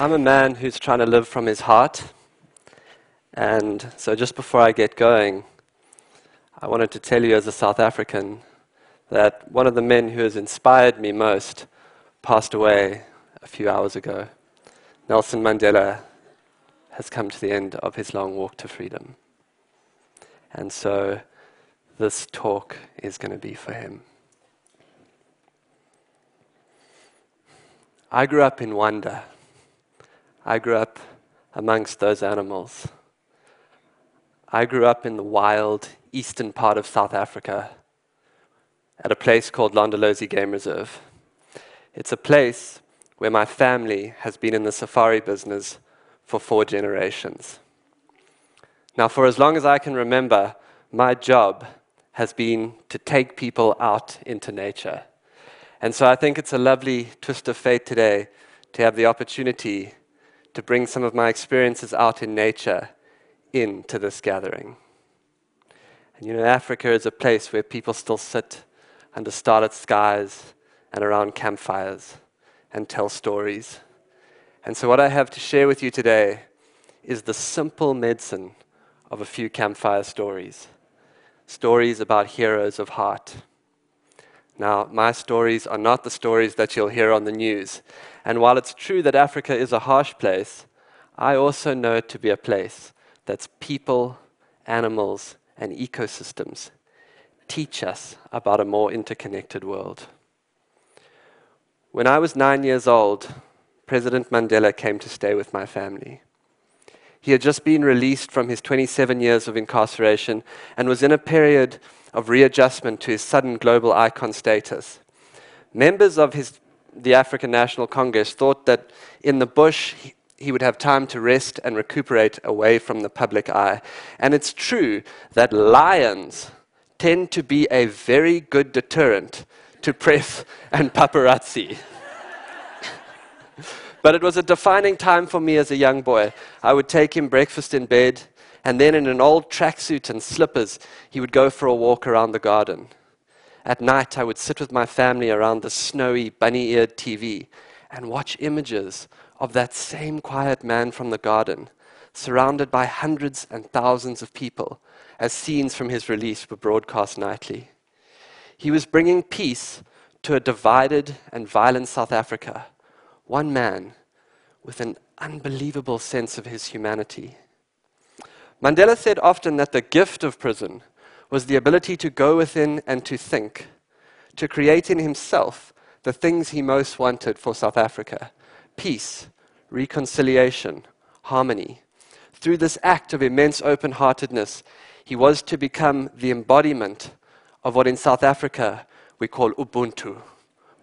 I'm a man who's trying to live from his heart. And so, just before I get going, I wanted to tell you as a South African that one of the men who has inspired me most passed away a few hours ago. Nelson Mandela has come to the end of his long walk to freedom. And so, this talk is going to be for him. I grew up in Wanda. I grew up amongst those animals. I grew up in the wild eastern part of South Africa at a place called Londolozi Game Reserve. It's a place where my family has been in the safari business for four generations. Now, for as long as I can remember, my job has been to take people out into nature. And so I think it's a lovely twist of fate today to have the opportunity to bring some of my experiences out in nature into this gathering. And you know, Africa is a place where people still sit under starlit skies and around campfires and tell stories. And so, what I have to share with you today is the simple medicine of a few campfire stories stories about heroes of heart. Now, my stories are not the stories that you'll hear on the news. And while it's true that Africa is a harsh place, I also know it to be a place that's people, animals, and ecosystems teach us about a more interconnected world. When I was nine years old, President Mandela came to stay with my family. He had just been released from his 27 years of incarceration and was in a period of readjustment to his sudden global icon status. Members of his, the African National Congress thought that in the bush he, he would have time to rest and recuperate away from the public eye. And it's true that lions tend to be a very good deterrent to press and paparazzi. but it was a defining time for me as a young boy. I would take him breakfast in bed, and then in an old tracksuit and slippers, he would go for a walk around the garden. At night, I would sit with my family around the snowy, bunny eared TV and watch images of that same quiet man from the garden, surrounded by hundreds and thousands of people, as scenes from his release were broadcast nightly. He was bringing peace to a divided and violent South Africa, one man with an unbelievable sense of his humanity. Mandela said often that the gift of prison was the ability to go within and to think, to create in himself the things he most wanted for South Africa peace, reconciliation, harmony. Through this act of immense open heartedness, he was to become the embodiment of what in South Africa we call Ubuntu.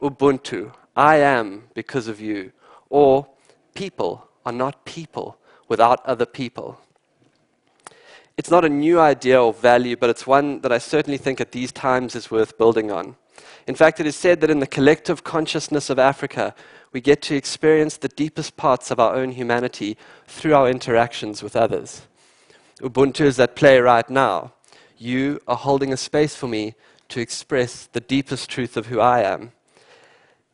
Ubuntu, I am because of you. Or people are not people without other people. It's not a new idea or value, but it's one that I certainly think at these times is worth building on. In fact, it is said that in the collective consciousness of Africa, we get to experience the deepest parts of our own humanity through our interactions with others. Ubuntu is at play right now. You are holding a space for me to express the deepest truth of who I am.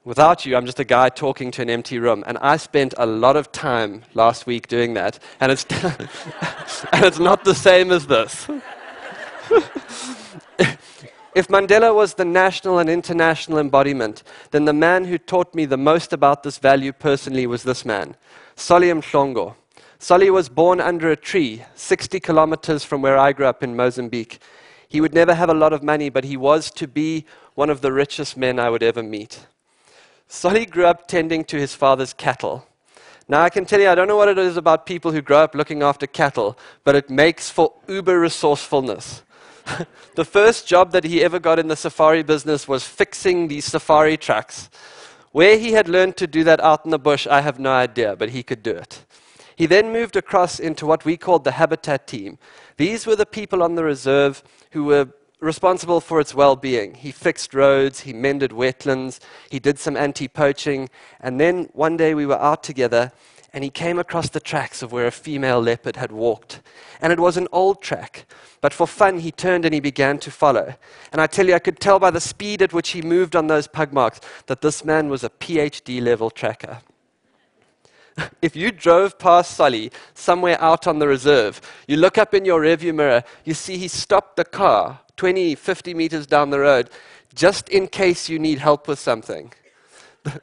Without you, I'm just a guy talking to an empty room. And I spent a lot of time last week doing that. And it's, and it's not the same as this. if Mandela was the national and international embodiment, then the man who taught me the most about this value personally was this man, Solly Mhlongo. Solly was born under a tree, 60 kilometers from where I grew up in Mozambique. He would never have a lot of money, but he was to be one of the richest men I would ever meet. Solly grew up tending to his father's cattle. Now, I can tell you, I don't know what it is about people who grow up looking after cattle, but it makes for uber resourcefulness. the first job that he ever got in the safari business was fixing these safari trucks. Where he had learned to do that out in the bush, I have no idea, but he could do it. He then moved across into what we called the habitat team. These were the people on the reserve who were responsible for its well being. He fixed roads, he mended wetlands, he did some anti poaching, and then one day we were out together and he came across the tracks of where a female leopard had walked. And it was an old track, but for fun he turned and he began to follow. And I tell you, I could tell by the speed at which he moved on those pug marks that this man was a PhD level tracker. if you drove past Solly somewhere out on the reserve, you look up in your rearview mirror, you see he stopped the car 20, 50 meters down the road just in case you need help with something.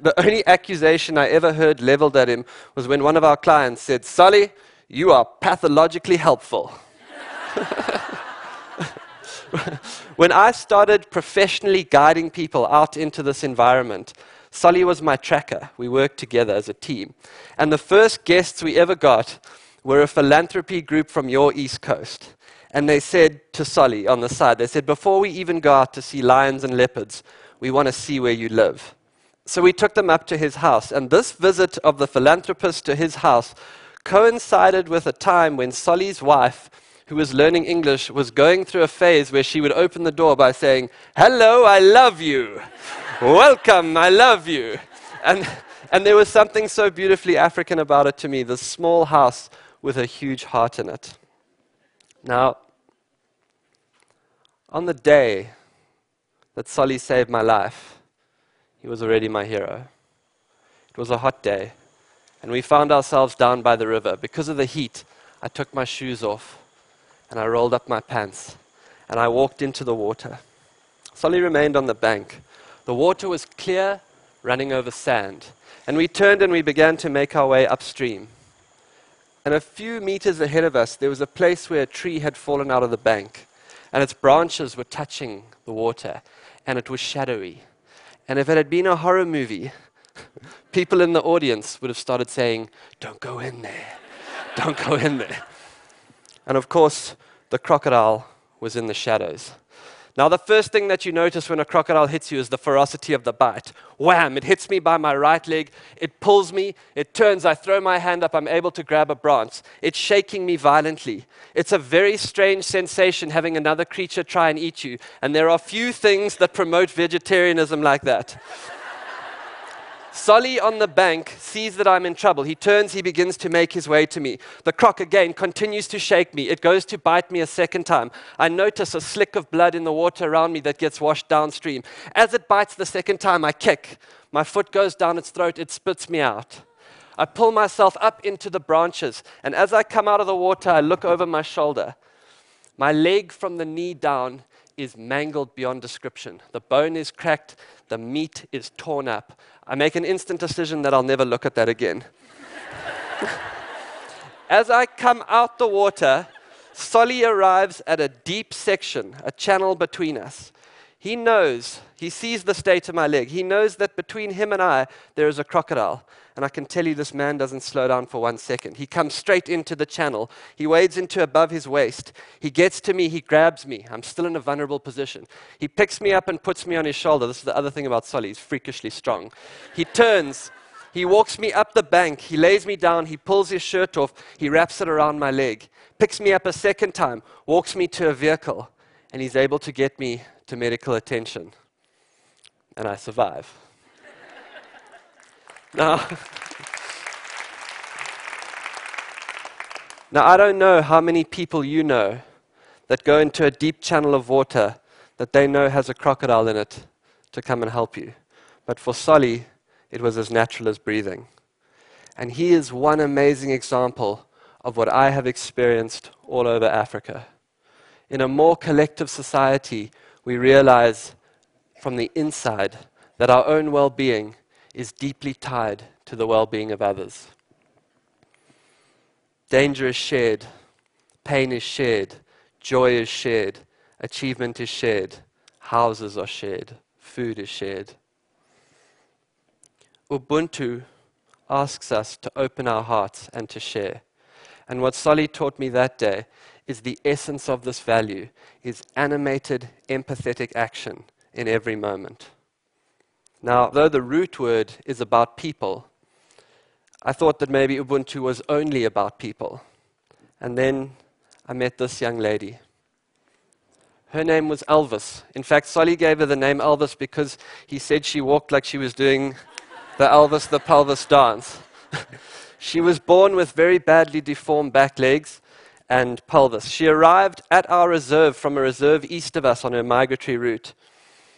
The, only accusation I ever heard leveled at him was when one of our clients said, Solly, you are pathologically helpful. when I started professionally guiding people out into this environment, Solly was my tracker. We worked together as a team. And the first guests we ever got were a philanthropy group from your East Coast. And they said to Solly on the side, they said, before we even go out to see lions and leopards, we want to see where you live. So we took them up to his house. And this visit of the philanthropist to his house coincided with a time when Solly's wife, who was learning English, was going through a phase where she would open the door by saying, Hello, I love you. Welcome, I love you. And, and there was something so beautifully African about it to me this small house with a huge heart in it. Now, on the day that Solly saved my life, he was already my hero. It was a hot day, and we found ourselves down by the river. Because of the heat, I took my shoes off and I rolled up my pants and I walked into the water. Solly remained on the bank the water was clear, running over sand. And we turned and we began to make our way upstream. And a few meters ahead of us, there was a place where a tree had fallen out of the bank, and its branches were touching the water, and it was shadowy. And if it had been a horror movie, people in the audience would have started saying, Don't go in there, don't go in there. And of course, the crocodile was in the shadows. Now, the first thing that you notice when a crocodile hits you is the ferocity of the bite. Wham! It hits me by my right leg. It pulls me. It turns. I throw my hand up. I'm able to grab a branch. It's shaking me violently. It's a very strange sensation having another creature try and eat you. And there are few things that promote vegetarianism like that. Solly on the bank sees that I'm in trouble. He turns, he begins to make his way to me. The croc again continues to shake me. It goes to bite me a second time. I notice a slick of blood in the water around me that gets washed downstream. As it bites the second time, I kick. My foot goes down its throat, it spits me out. I pull myself up into the branches, and as I come out of the water, I look over my shoulder. My leg from the knee down is mangled beyond description. The bone is cracked, the meat is torn up. I make an instant decision that I'll never look at that again. As I come out the water, Solly arrives at a deep section, a channel between us. He knows, he sees the state of my leg. He knows that between him and I, there is a crocodile. And I can tell you this man doesn't slow down for one second. He comes straight into the channel. He wades into above his waist. He gets to me. He grabs me. I'm still in a vulnerable position. He picks me up and puts me on his shoulder. This is the other thing about Solly. He's freakishly strong. He turns. He walks me up the bank. He lays me down. He pulls his shirt off. He wraps it around my leg. Picks me up a second time. Walks me to a vehicle. And he's able to get me to medical attention. And I survive. now, now, I don't know how many people you know that go into a deep channel of water that they know has a crocodile in it to come and help you. But for Solly, it was as natural as breathing. And he is one amazing example of what I have experienced all over Africa. In a more collective society, we realize from the inside that our own well being is deeply tied to the well being of others. Danger is shared, pain is shared, joy is shared, achievement is shared, houses are shared, food is shared. Ubuntu asks us to open our hearts and to share. And what Solly taught me that day is the essence of this value is animated, empathetic action in every moment. Now, though the root word is about people, I thought that maybe Ubuntu was only about people. And then I met this young lady. Her name was Elvis. In fact, Solly gave her the name Elvis because he said she walked like she was doing the Elvis the pelvis dance. she was born with very badly deformed back legs and pelvis. She arrived at our reserve from a reserve east of us on her migratory route.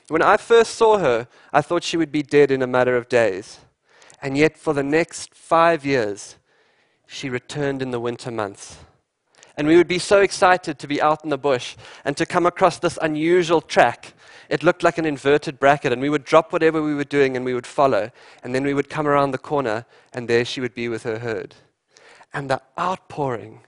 When I first saw her, I thought she would be dead in a matter of days. And yet, for the next five years, she returned in the winter months. And we would be so excited to be out in the bush and to come across this unusual track. It looked like an inverted bracket, and we would drop whatever we were doing and we would follow. And then we would come around the corner, and there she would be with her herd. And the outpouring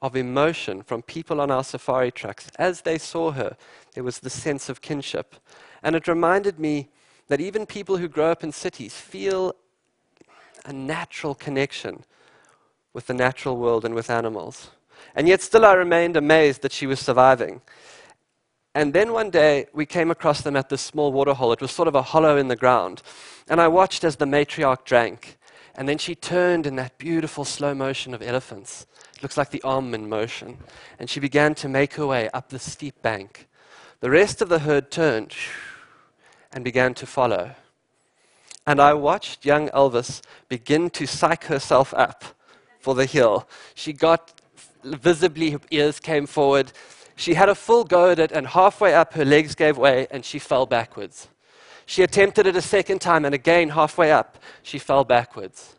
of emotion from people on our safari trucks as they saw her, there was the sense of kinship. And it reminded me that even people who grow up in cities feel a natural connection with the natural world and with animals. And yet, still, I remained amazed that she was surviving. And then one day, we came across them at this small waterhole. It was sort of a hollow in the ground. And I watched as the matriarch drank. And then she turned in that beautiful slow motion of elephants. Looks like the arm in motion. And she began to make her way up the steep bank. The rest of the herd turned and began to follow. And I watched young Elvis begin to psych herself up for the hill. She got visibly, her ears came forward. She had a full go at it, and halfway up, her legs gave way and she fell backwards. She attempted it a second time, and again, halfway up, she fell backwards.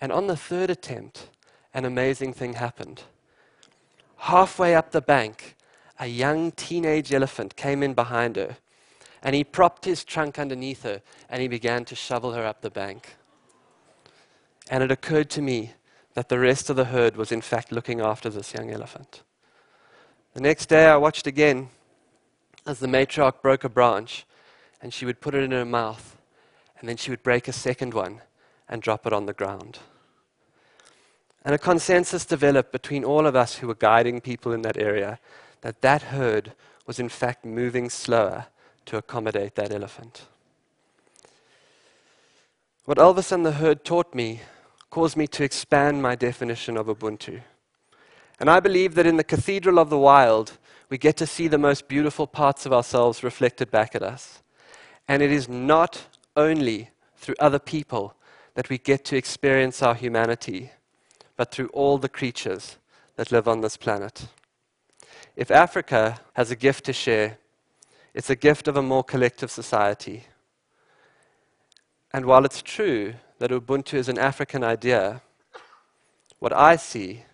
And on the third attempt, an amazing thing happened. Halfway up the bank, a young teenage elephant came in behind her and he propped his trunk underneath her and he began to shovel her up the bank. And it occurred to me that the rest of the herd was in fact looking after this young elephant. The next day I watched again as the matriarch broke a branch and she would put it in her mouth and then she would break a second one and drop it on the ground. And a consensus developed between all of us who were guiding people in that area that that herd was in fact moving slower to accommodate that elephant. What Elvis and the herd taught me caused me to expand my definition of Ubuntu. And I believe that in the Cathedral of the Wild, we get to see the most beautiful parts of ourselves reflected back at us. And it is not only through other people that we get to experience our humanity, but through all the creatures that live on this planet. If Africa has a gift to share, it's a gift of a more collective society. And while it's true that Ubuntu is an African idea, what I see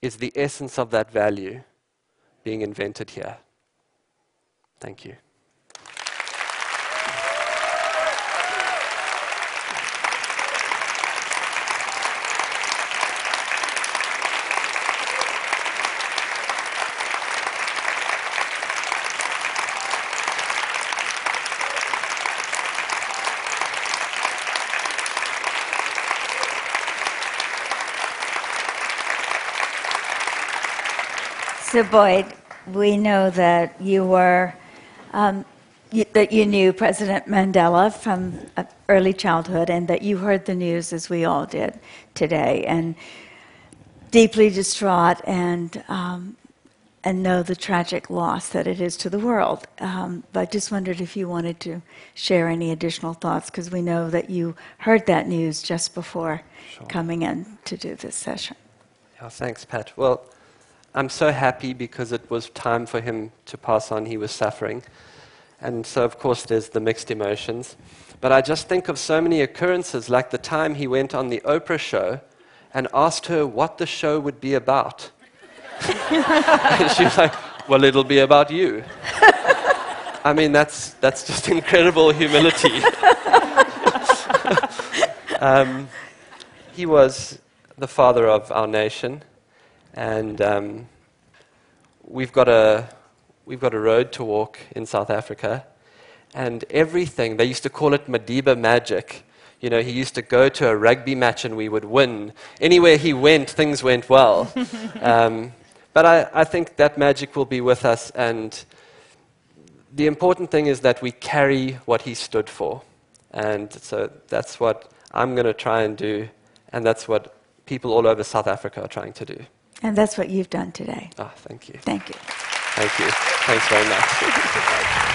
is the essence of that value being invented here. Thank you. So, Boyd, we know that you were, um, you, that you knew President Mandela from uh, early childhood and that you heard the news as we all did today and deeply distraught and, um, and know the tragic loss that it is to the world. Um, but I just wondered if you wanted to share any additional thoughts because we know that you heard that news just before sure. coming in to do this session. Yeah, thanks, Pat. Well, I'm so happy because it was time for him to pass on. He was suffering. And so, of course, there's the mixed emotions. But I just think of so many occurrences, like the time he went on the Oprah show and asked her what the show would be about. and she was like, Well, it'll be about you. I mean, that's, that's just incredible humility. um, he was the father of our nation. And um, we've, got a, we've got a road to walk in South Africa. And everything, they used to call it Madiba magic. You know, he used to go to a rugby match and we would win. Anywhere he went, things went well. um, but I, I think that magic will be with us. And the important thing is that we carry what he stood for. And so that's what I'm going to try and do. And that's what people all over South Africa are trying to do. And that's what you've done today. Ah, thank you. Thank you. Thank you. Thanks very much.